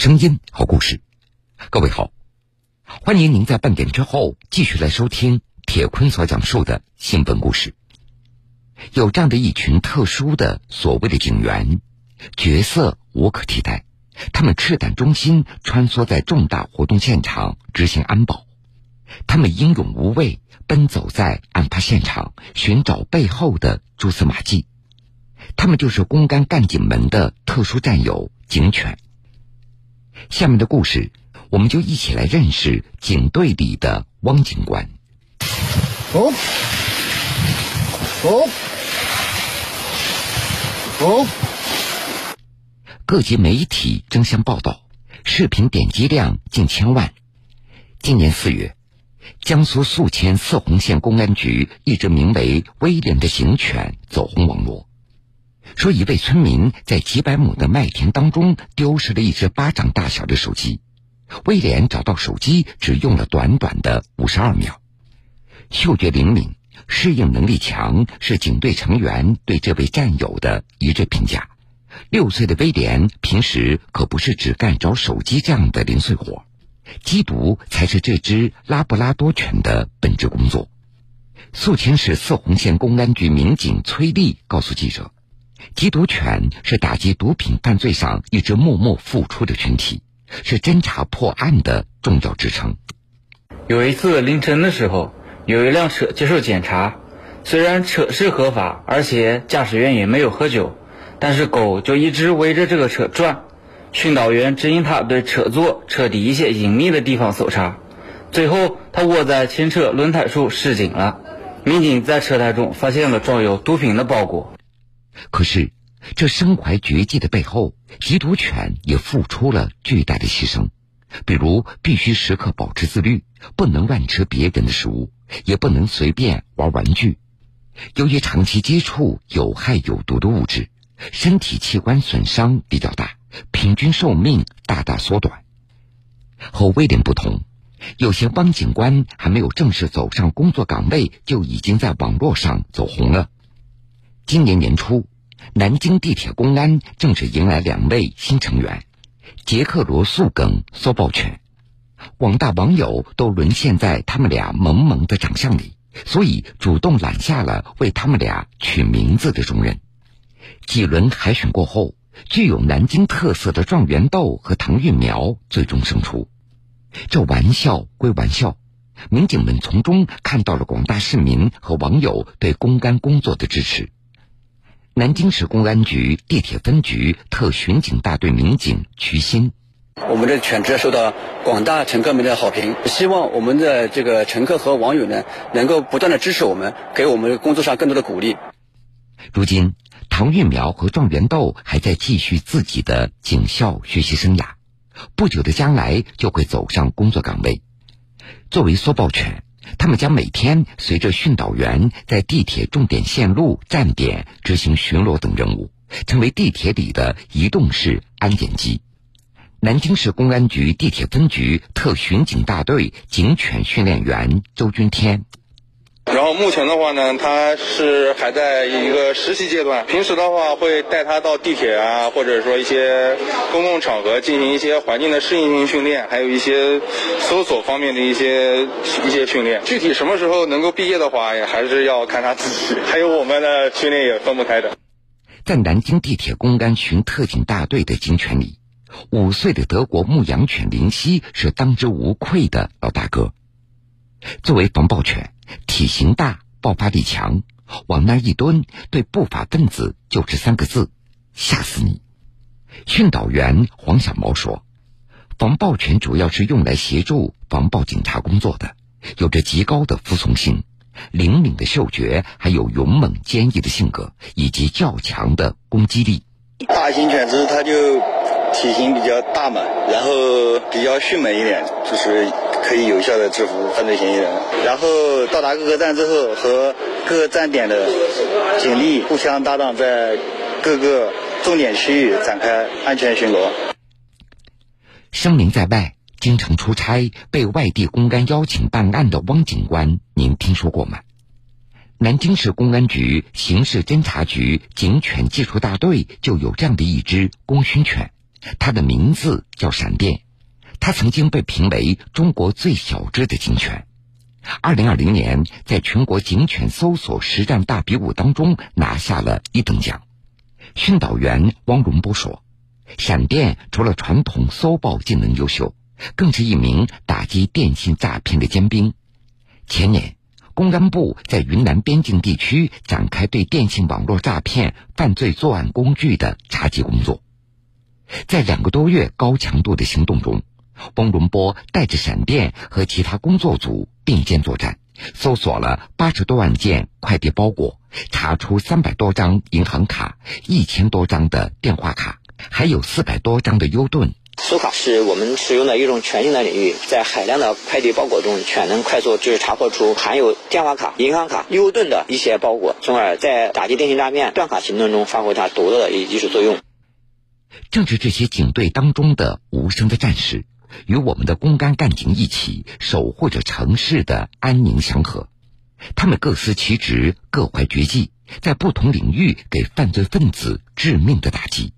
声音，好故事。各位好，欢迎您在半点之后继续来收听铁坤所讲述的新闻故事。有这样的一群特殊的所谓的警员，角色无可替代。他们赤胆忠心，穿梭在重大活动现场执行安保。他们英勇无畏，奔走在案发现场，寻找背后的蛛丝马迹。他们就是公干干警们的特殊战友——警犬。下面的故事，我们就一起来认识警队里的汪警官。哦，哦，哦。各级媒体争相报道，视频点击量近千万。今年四月，江苏宿迁泗洪县公安局一只名为威廉的警犬走红网络。说一位村民在几百亩的麦田当中丢失了一只巴掌大小的手机，威廉找到手机只用了短短的五十二秒。嗅觉灵敏、适应能力强，是警队成员对这位战友的一致评价。六岁的威廉平时可不是只干找手机这样的零碎活，缉毒才是这只拉布拉多犬的本职工作。宿迁市泗洪县公安局民警崔丽告诉记者。缉毒犬是打击毒品犯罪上一直默默付出的群体，是侦查破案的重要支撑。有一次凌晨的时候，有一辆车接受检查，虽然车是合法，而且驾驶员也没有喝酒，但是狗就一直围着这个车转。训导员指引他对车座、车底一些隐秘的地方搜查，最后他卧在前车轮胎处示警了。民警在车胎中发现了装有毒品的包裹。可是，这身怀绝技的背后，缉毒犬也付出了巨大的牺牲。比如，必须时刻保持自律，不能乱吃别人的食物，也不能随便玩玩具。由于长期接触有害有毒的物质，身体器官损伤比较大，平均寿命大大缩短。和威廉不同，有些汪警官还没有正式走上工作岗位，就已经在网络上走红了。今年年初，南京地铁公安正式迎来两位新成员——杰克罗素梗搜爆犬。广大网友都沦陷在他们俩萌萌的长相里，所以主动揽下了为他们俩取名字的重任。几轮海选过后，具有南京特色的状元豆和唐玉苗最终胜出。这玩笑归玩笑，民警们从中看到了广大市民和网友对公安工作的支持。南京市公安局地铁分局特巡警大队民警瞿鑫：我们的犬只受到广大乘客们的好评，希望我们的这个乘客和网友呢，能够不断的支持我们，给我们工作上更多的鼓励。如今，唐玉苗和状元豆还在继续自己的警校学习生涯，不久的将来就会走上工作岗位。作为搜爆犬。他们将每天随着训导员在地铁重点线路站点执行巡逻等任务，成为地铁里的移动式安检机。南京市公安局地铁分局特巡警大队警犬训练员周军天。然后目前的话呢，他是还在一个实习阶段。平时的话会带他到地铁啊，或者说一些公共场合进行一些环境的适应性训练，还有一些搜索方面的一些一些训练。具体什么时候能够毕业的话，也还是要看他自己。还有我们的训练也分不开的。在南京地铁公安巡特警大队的警犬里，五岁的德国牧羊犬林夕是当之无愧的老大哥。作为防暴犬。体型大，爆发力强，往那一蹲，对不法分子就是三个字：吓死你！训导员黄小毛说：“防暴犬主要是用来协助防暴警察工作的，有着极高的服从性、灵敏的嗅觉，还有勇猛坚毅的性格以及较强的攻击力。大型犬只它就体型比较大嘛，然后比较迅猛一点，就是。”可以有效的制服犯罪嫌疑人，然后到达各个站之后，和各个站点的警力互相搭档，在各个重点区域展开安全巡逻。声名在外，经常出差，被外地公安邀请办案的汪警官，您听说过吗？南京市公安局刑事侦查局警犬技术大队就有这样的一只功勋犬，它的名字叫闪电，它曾经被评为中国最小只的警犬。二零二零年，在全国警犬搜索实战大比武当中拿下了一等奖。训导员汪荣波说：“闪电除了传统搜爆技能优秀，更是一名打击电信诈骗的尖兵。前年，公安部在云南边境地区展开对电信网络诈骗犯罪作案工具的查缉工作，在两个多月高强度的行动中。”汪荣波带着闪电和其他工作组并肩作战，搜索了八十多万件快递包裹，查出三百多张银行卡、一千多张的电话卡，还有四百多张的优盾。搜卡是我们使用的一种全新的领域，在海量的快递包裹中，全能快速就是查获出含有电话卡、银行卡、优盾的一些包裹，从而在打击电信诈骗断卡行动中发挥它独特的一技术作用。正是这些警队当中的无声的战士。与我们的公安干警一起守护着城市的安宁祥和，他们各司其职，各怀绝技，在不同领域给犯罪分子致命的打击。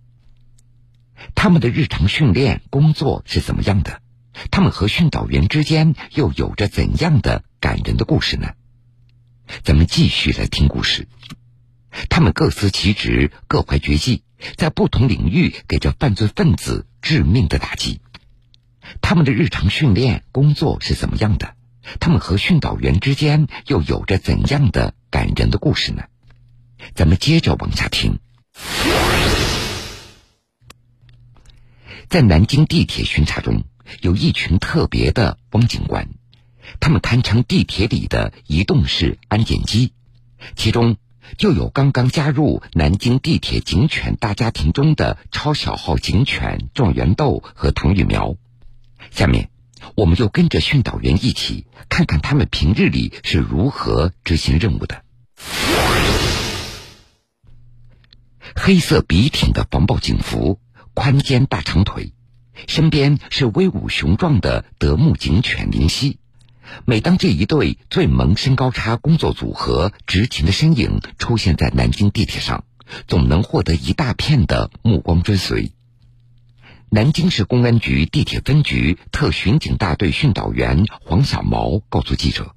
他们的日常训练工作是怎么样的？他们和训导员之间又有着怎样的感人的故事呢？咱们继续来听故事。他们各司其职，各怀绝技，在不同领域给这犯罪分子致命的打击。他们的日常训练工作是怎么样的？他们和训导员之间又有着怎样的感人的故事呢？咱们接着往下听。在南京地铁巡查中，有一群特别的汪警官，他们堪称地铁里的移动式安检机，其中就有刚刚加入南京地铁警犬大家庭中的超小号警犬状元豆和唐玉苗。下面，我们就跟着训导员一起看看他们平日里是如何执行任务的。黑色笔挺的防暴警服，宽肩大长腿，身边是威武雄壮的德牧警犬林夕。每当这一对最萌身高差工作组合执勤的身影出现在南京地铁上，总能获得一大片的目光追随。南京市公安局地铁分局特巡警大队训导员黄小毛告诉记者：“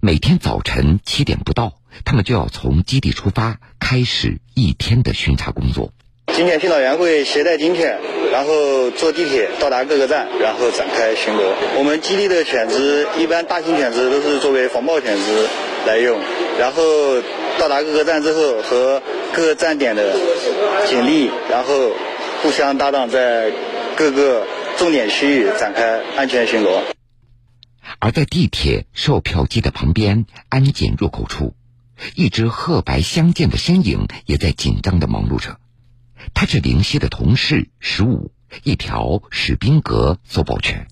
每天早晨七点不到，他们就要从基地出发，开始一天的巡查工作。警犬训导员会携带警犬，然后坐地铁到达各个站，然后展开巡逻。我们基地的犬只，一般大型犬只都是作为防暴犬只来用。然后到达各个站之后，和各个站点的警力，然后。”互相搭档，在各个重点区域展开安全巡逻。而在地铁售票机的旁边，安检入口处，一只褐白相间的身影也在紧张的忙碌着。他是林夕的同事十五，一条史宾格搜报犬。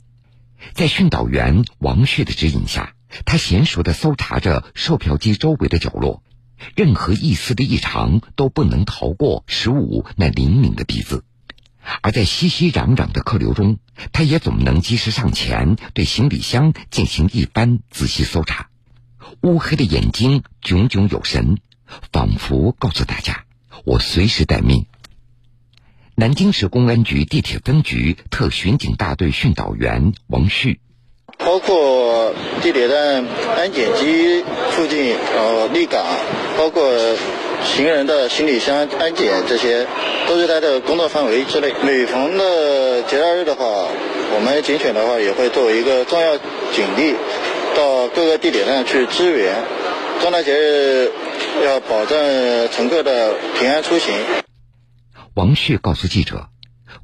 在训导员王旭的指引下，他娴熟的搜查着售票机周围的角落，任何一丝的异常都不能逃过十五那灵敏的鼻子。而在熙熙攘攘的客流中，他也总能及时上前对行李箱进行一番仔细搜查。乌黑的眼睛炯炯有神，仿佛告诉大家：“我随时待命。”南京市公安局地铁分局特巡警大队训导员王旭，包括地铁站安检机附近，呃，立岗，包括。行人的行李箱安检，这些都是他的工作范围之内。每逢的节假日的话，我们警犬的话也会作为一个重要警力，到各个地铁站去支援。重大节日要保证乘客的平安出行。王旭告诉记者，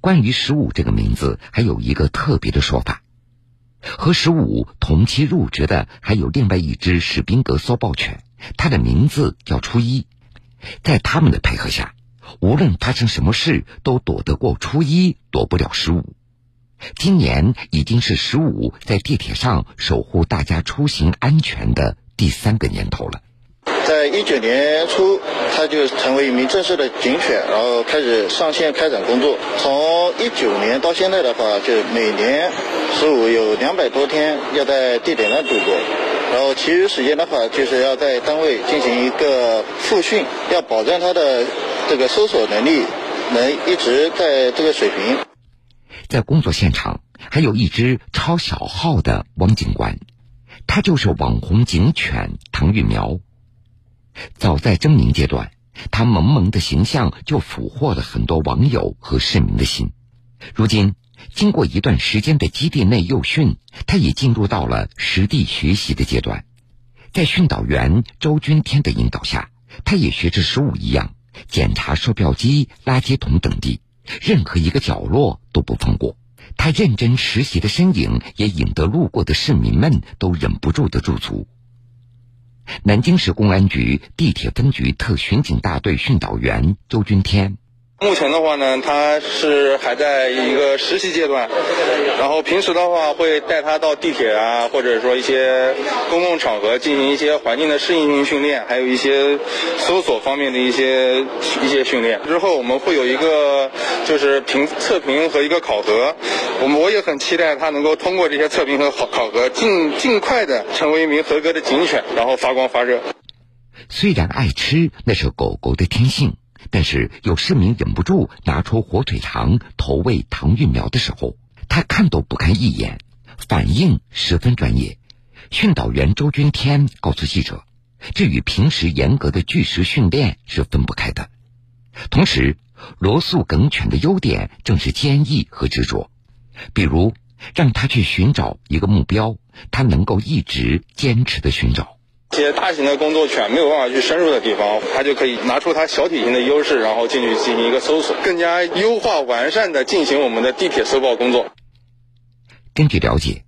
关于“十五”这个名字，还有一个特别的说法。和十五同期入职的还有另外一只史宾格搜报犬，它的名字叫初一。在他们的配合下，无论发生什么事，都躲得过初一，躲不了十五。今年已经是十五在地铁上守护大家出行安全的第三个年头了。在一九年初，他就成为一名正式的警犬，然后开始上线开展工作。从一九年到现在的话，就每年十五有两百多天要在地铁上度过。然后其余时间的话，就是要在单位进行一个复训，要保证他的这个搜索能力能一直在这个水平。在工作现场还有一只超小号的汪警官，他就是网红警犬唐玉苗。早在征名阶段，他萌萌的形象就俘获了很多网友和市民的心。如今，经过一段时间的基地内幼训，他也进入到了实地学习的阶段。在训导员周军天的引导下，他也学着十五一样检查售票机、垃圾桶等地，任何一个角落都不放过。他认真实习的身影，也引得路过的市民们都忍不住的驻足。南京市公安局地铁分局特巡警大队训导员周军天。目前的话呢，他是还在一个实习阶段，然后平时的话会带他到地铁啊，或者说一些公共场合进行一些环境的适应性训练，还有一些搜索方面的一些一些训练。之后我们会有一个就是评测评和一个考核，我们我也很期待他能够通过这些测评和考考核，尽尽快的成为一名合格的警犬，然后发光发热。虽然爱吃，那是狗狗的天性。但是有市民忍不住拿出火腿肠投喂唐玉苗的时候，他看都不看一眼，反应十分专业。训导员周军天告诉记者，这与平时严格的拒食训练是分不开的。同时，罗素梗犬的优点正是坚毅和执着，比如让他去寻找一个目标，他能够一直坚持的寻找。一些大型的工作犬没有办法去深入的地方，它就可以拿出它小体型的优势，然后进去进行一个搜索，更加优化完善的进行我们的地铁搜爆工作。根据了解，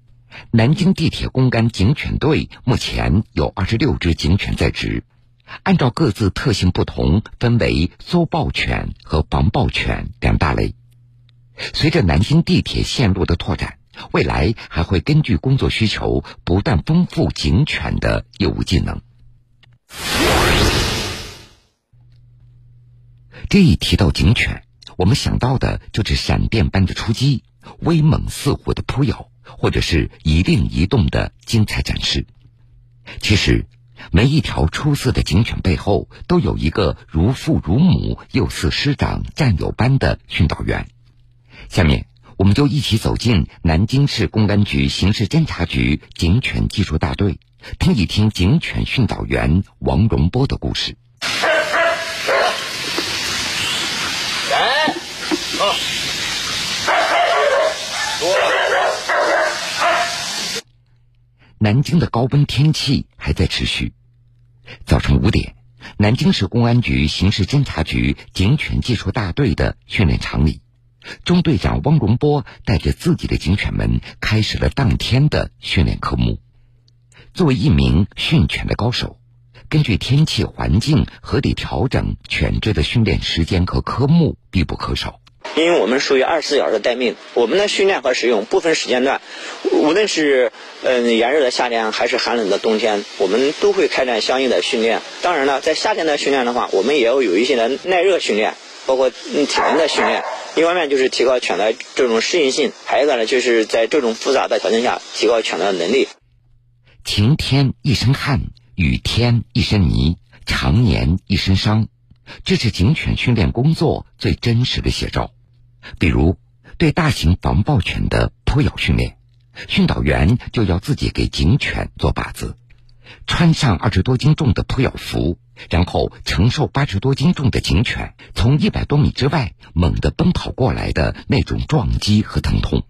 南京地铁公安警犬队目前有二十六只警犬在职，按照各自特性不同，分为搜爆犬和防爆犬两大类。随着南京地铁线路的拓展。未来还会根据工作需求，不断丰富警犬的业务技能。这一提到警犬，我们想到的就是闪电般的出击、威猛似虎的扑咬，或者是一令一动的精彩展示。其实，每一条出色的警犬背后，都有一个如父如母又似师长战友般的训导员。下面。我们就一起走进南京市公安局刑事侦查局警犬技术大队，听一听警犬训导员王荣波的故事。南京的高温天气还在持续。早晨五点，南京市公安局刑事侦查局警犬技术大队的训练场里。中队长汪荣波带着自己的警犬们开始了当天的训练科目。作为一名训犬的高手，根据天气环境合理调整犬只的训练时间和科目必不可少。因为我们属于二十四小时待命，我们的训练和使用不分时间段，无论是嗯炎热的夏天还是寒冷的冬天，我们都会开展相应的训练。当然了，在夏天的训练的话，我们也要有一些的耐热训练，包括嗯体能的训练。一方面就是提高犬的这种适应性，还有一个呢，就是在这种复杂的条件下提高犬的能力。晴天一身汗，雨天一身泥，常年一身伤，这是警犬训练工作最真实的写照。比如，对大型防暴犬的扑咬训练，训导员就要自己给警犬做靶子，穿上二十多斤重的扑咬服。然后承受八十多斤重的警犬从一百多米之外猛地奔跑过来的那种撞击和疼痛，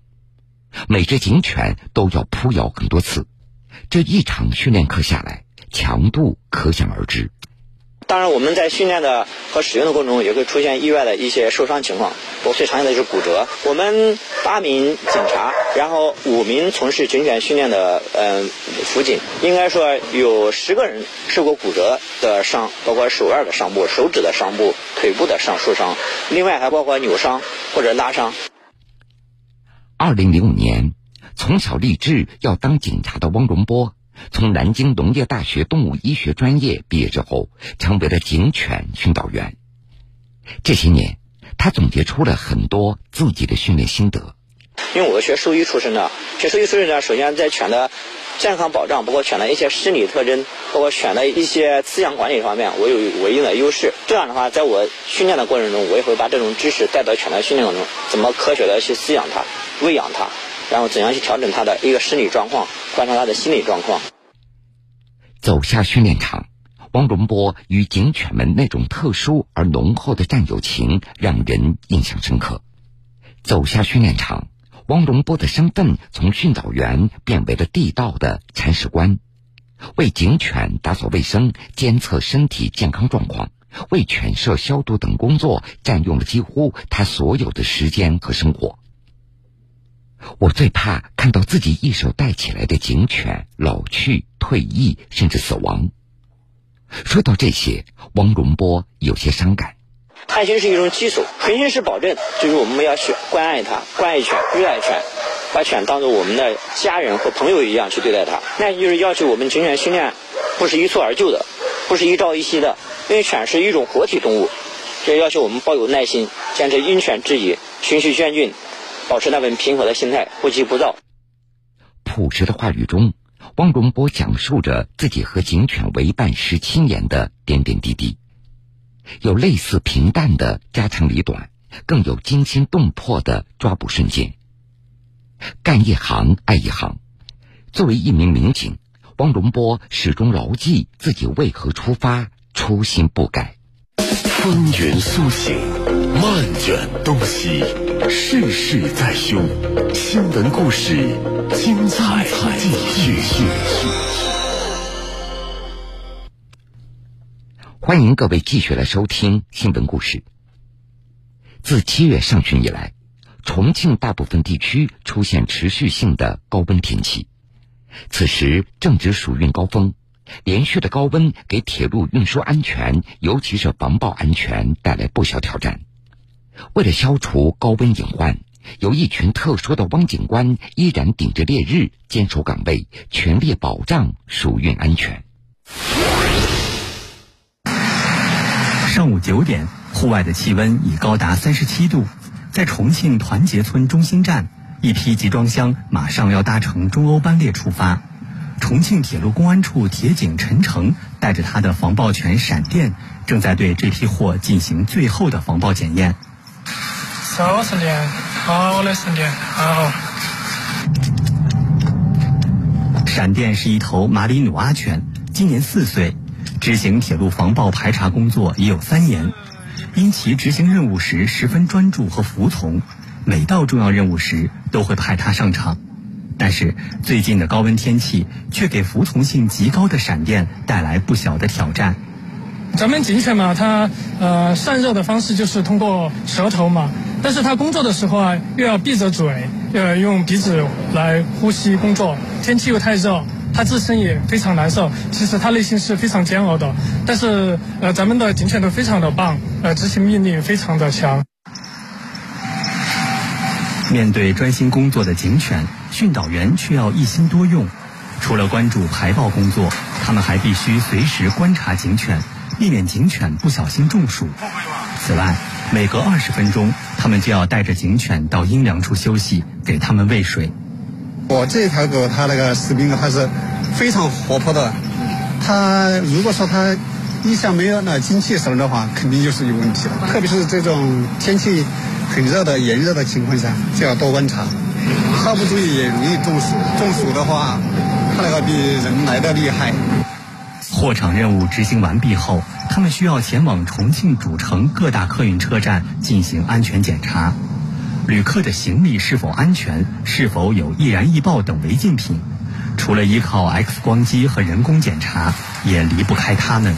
每只警犬都要扑咬很多次，这一场训练课下来，强度可想而知。当然，我们在训练的和使用的过程中，也会出现意外的一些受伤情况。我最常见的就是骨折。我们八名警察，然后五名从事警犬训练的嗯辅警，应该说有十个人受过骨折的伤，包括手腕的伤部、手指的伤部、腿部的伤受伤，另外还包括扭伤或者拉伤。二零零五年，从小立志要当警察的汪荣波。从南京农业大学动物医学专业毕业之后，成为了警犬训导员。这些年，他总结出了很多自己的训练心得。因为我学兽医出身的，学兽医出身的，首先在犬的健康保障，包括犬的一些生理特征，包括犬的一些饲养管理方面，我有我一定的优势。这样的话，在我训练的过程中，我也会把这种知识带到犬的训练当中，怎么科学的去饲养它。喂养它，然后怎样去调整他的一个生理状况，观察他的心理状况。走下训练场，汪荣波与警犬们那种特殊而浓厚的战友情让人印象深刻。走下训练场，汪荣波的身份从训导员变为了地道的铲屎官，为警犬打扫卫生、监测身体健康状况、为犬舍消毒等工作占用了几乎他所有的时间和生活。我最怕看到自己一手带起来的警犬老去、退役，甚至死亡。说到这些，王荣波有些伤感。爱心是一种基础，恒心是保证，就是我们要去关爱它，关爱犬，热爱犬，把犬当做我们的家人和朋友一样去对待它。那就是要求我们警犬训练，不是一蹴而就的，不是一朝一夕的，因为犬是一种活体动物，这要求我们抱有耐心，坚持因犬制宜，循序渐进。保持那份平和的心态，不急不躁。朴实的话语中，汪荣波讲述着自己和警犬为伴十七年的点点滴滴，有类似平淡的家长里短，更有惊心动魄的抓捕瞬间。干一行爱一行，作为一名民警，汪荣波始终牢记自己为何出发，初心不改。风云苏醒，漫卷东西。世事在胸，新闻故事精彩继续。欢迎各位继续来收听新闻故事。自七月上旬以来，重庆大部分地区出现持续性的高温天气，此时正值暑运高峰，连续的高温给铁路运输安全，尤其是防爆安全带来不小挑战。为了消除高温隐患，有一群特殊的汪警官依然顶着烈日坚守岗位，全力保障暑运安全。上午九点，户外的气温已高达三十七度，在重庆团结村中心站，一批集装箱马上要搭乘中欧班列出发。重庆铁路公安处铁警陈诚带着他的防爆犬闪电，正在对这批货进行最后的防爆检验。小闪电，好嘞闪电，好。闪电是一头马里努阿犬，今年四岁，执行铁路防爆排查工作已有三年。因其执行任务时十分专注和服从，每到重要任务时都会派它上场。但是最近的高温天气却给服从性极高的闪电带来不小的挑战。咱们警犬嘛，它呃散热的方式就是通过舌头嘛。但是他工作的时候啊，又要闭着嘴，呃，用鼻子来呼吸工作。天气又太热，他自身也非常难受。其实他内心是非常煎熬的。但是，呃，咱们的警犬都非常的棒，呃，执行命令非常的强。面对专心工作的警犬，训导员却要一心多用。除了关注排爆工作，他们还必须随时观察警犬，避免警犬不小心中暑。此外，每隔二十分钟，他们就要带着警犬到阴凉处休息，给他们喂水。我这条狗，它那个士兵它是非常活泼的。它如果说它一下没有那精气神的话，肯定就是有问题的。特别是这种天气很热的炎热的情况下，就要多观察。稍不注意也容易中暑。中暑的话，它那个比人来的厉害。货场任务执行完毕后。他们需要前往重庆主城各大客运车站进行安全检查，旅客的行李是否安全，是否有易燃易爆等违禁品，除了依靠 X 光机和人工检查，也离不开他们。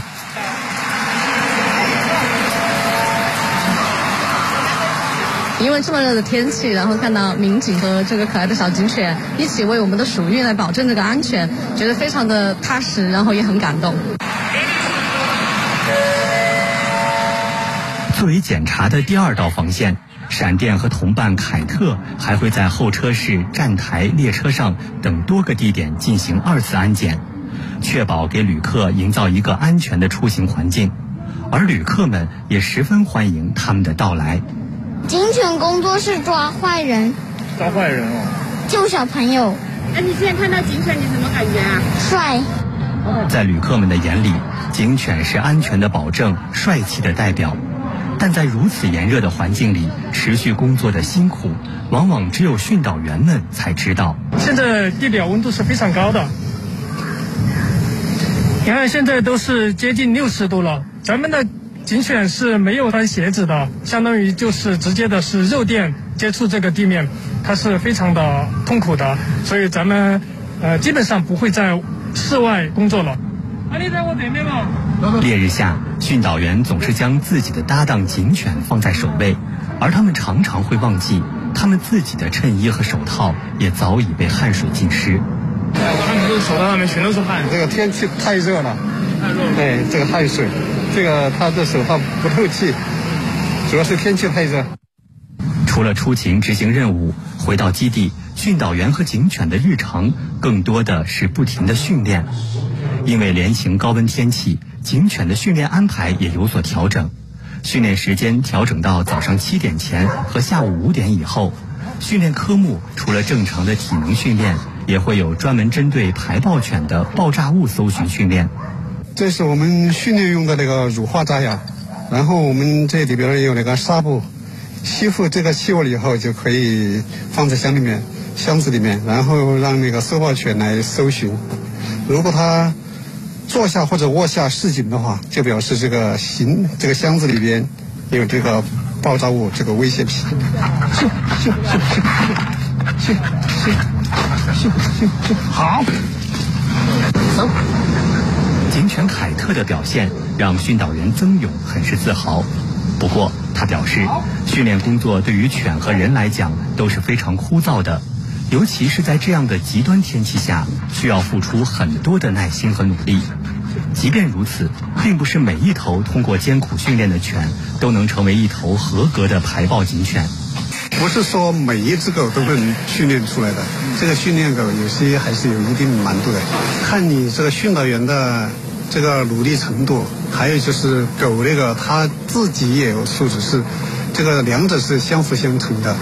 因为这么热的天气，然后看到民警和这个可爱的小警犬一起为我们的暑运来保证这个安全，觉得非常的踏实，然后也很感动。作为检查的第二道防线，闪电和同伴凯特还会在候车室、站台、列车上等多个地点进行二次安检，确保给旅客营造一个安全的出行环境。而旅客们也十分欢迎他们的到来。警犬工作室抓坏人，抓坏人哦，救小朋友。哎，你现在看到警犬，你什么感觉啊？帅。在旅客们的眼里，警犬是安全的保证，帅气的代表。但在如此炎热的环境里，持续工作的辛苦，往往只有训导员们才知道。现在地表温度是非常高的，你看现在都是接近六十度了。咱们的警犬是没有穿鞋子的，相当于就是直接的是肉垫接触这个地面，它是非常的痛苦的。所以咱们呃基本上不会在室外工作了。啊，你在我对面吗？烈日下，训导员总是将自己的搭档警犬放在首位，而他们常常会忘记，他们自己的衬衣和手套也早已被汗水浸湿。我看你这手套上面全都是汗。这个天气太热了，太热了。对，这个汗水，这个他的手套不透气，主要是天气太热。除了出勤执行任务，回到基地，训导员和警犬的日常更多的是不停的训练。因为连行高温天气，警犬的训练安排也有所调整，训练时间调整到早上七点前和下午五点以后。训练科目除了正常的体能训练，也会有专门针对排爆犬的爆炸物搜寻训练。这是我们训练用的那个乳化炸药，然后我们这里边有那个纱布，吸附这个气味以后就可以放在箱里面、箱子里面，然后让那个搜爆犬来搜寻。如果它坐下或者卧下示警的话，就表示这个行这个箱子里边有这个爆炸物，这个危险品。咻咻咻咻咻咻咻咻，好，走。警犬凯特的表现让训导员曾勇很是自豪。不过，他表示，训练工作对于犬和人来讲都是非常枯燥的。尤其是在这样的极端天气下，需要付出很多的耐心和努力。即便如此，并不是每一头通过艰苦训练的犬都能成为一头合格的排爆警犬。不是说每一只狗都能训练出来的，这个训练狗有些还是有一定难度的，看你这个训导员的这个努力程度，还有就是狗那个它自己也有素质，是这个两者是相辅相成的。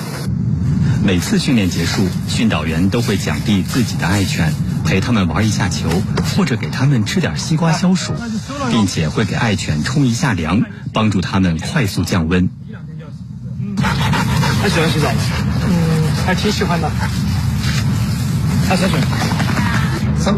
每次训练结束，训导员都会奖励自己的爱犬，陪他们玩一下球，或者给他们吃点西瓜消暑，并且会给爱犬冲一下凉，帮助他们快速降温。他喜欢洗澡吗？嗯，还挺喜欢的。他下去。走。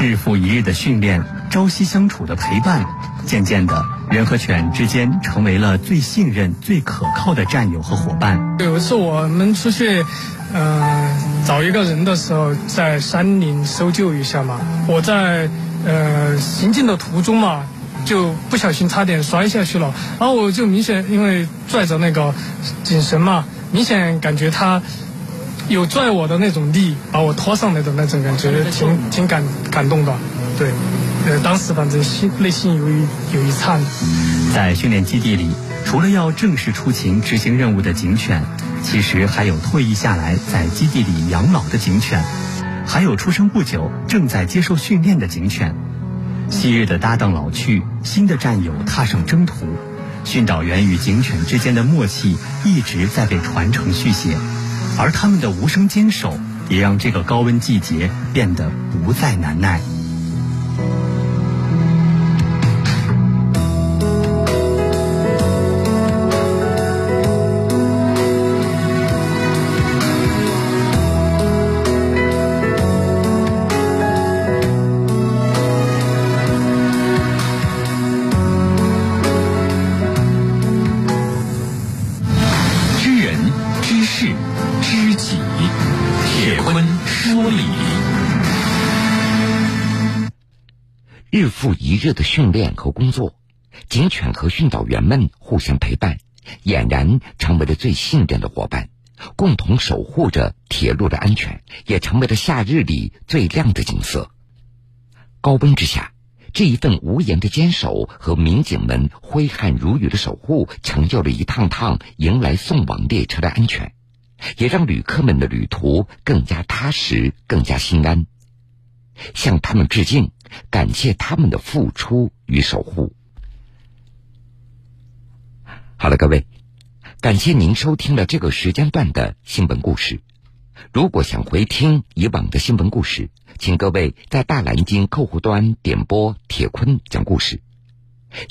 日复一日的训练，朝夕相处的陪伴，渐渐的。人和犬之间成为了最信任、最可靠的战友和伙伴。有一次我们出去，呃，找一个人的时候，在山林搜救一下嘛。我在呃行进的途中嘛，就不小心差点摔下去了。然后我就明显因为拽着那个紧绳嘛，明显感觉他有拽我的那种力，把我拖上来的那种感觉，挺挺感感动的。对。呃，当时反正心内心有一有一颤。在训练基地里，除了要正式出勤执行任务的警犬，其实还有退役下来在基地里养老的警犬，还有出生不久正在接受训练的警犬。昔日的搭档老去，新的战友踏上征途，训导员与警犬之间的默契一直在被传承续写，而他们的无声坚守，也让这个高温季节变得不再难耐。日的训练和工作，警犬和训导员们互相陪伴，俨然成为了最信任的伙伴，共同守护着铁路的安全，也成为了夏日里最亮的景色。高温之下，这一份无言的坚守和民警们挥汗如雨的守护，成就了一趟趟迎来送往列车的安全，也让旅客们的旅途更加踏实，更加心安。向他们致敬，感谢他们的付出与守护。好了，各位，感谢您收听了这个时间段的新闻故事。如果想回听以往的新闻故事，请各位在大蓝鲸客户端点播铁坤讲故事。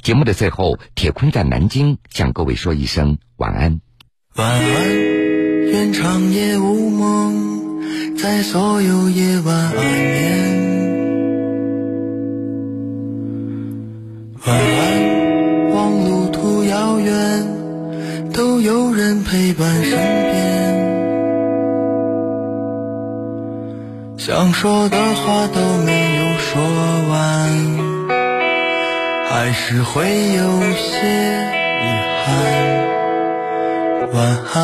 节目的最后，铁坤在南京向各位说一声晚安。晚安，愿长夜无梦，在所有夜晚安眠。晚安，望路途遥远，都有人陪伴身边。想说的话都没有说完。还是会有些遗憾。晚安，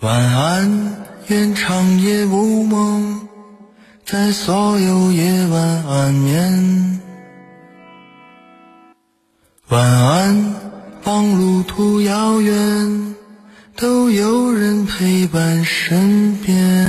晚安，愿长夜无梦，在所有夜晚安眠。晚安，望路途遥远，都有人陪伴身边。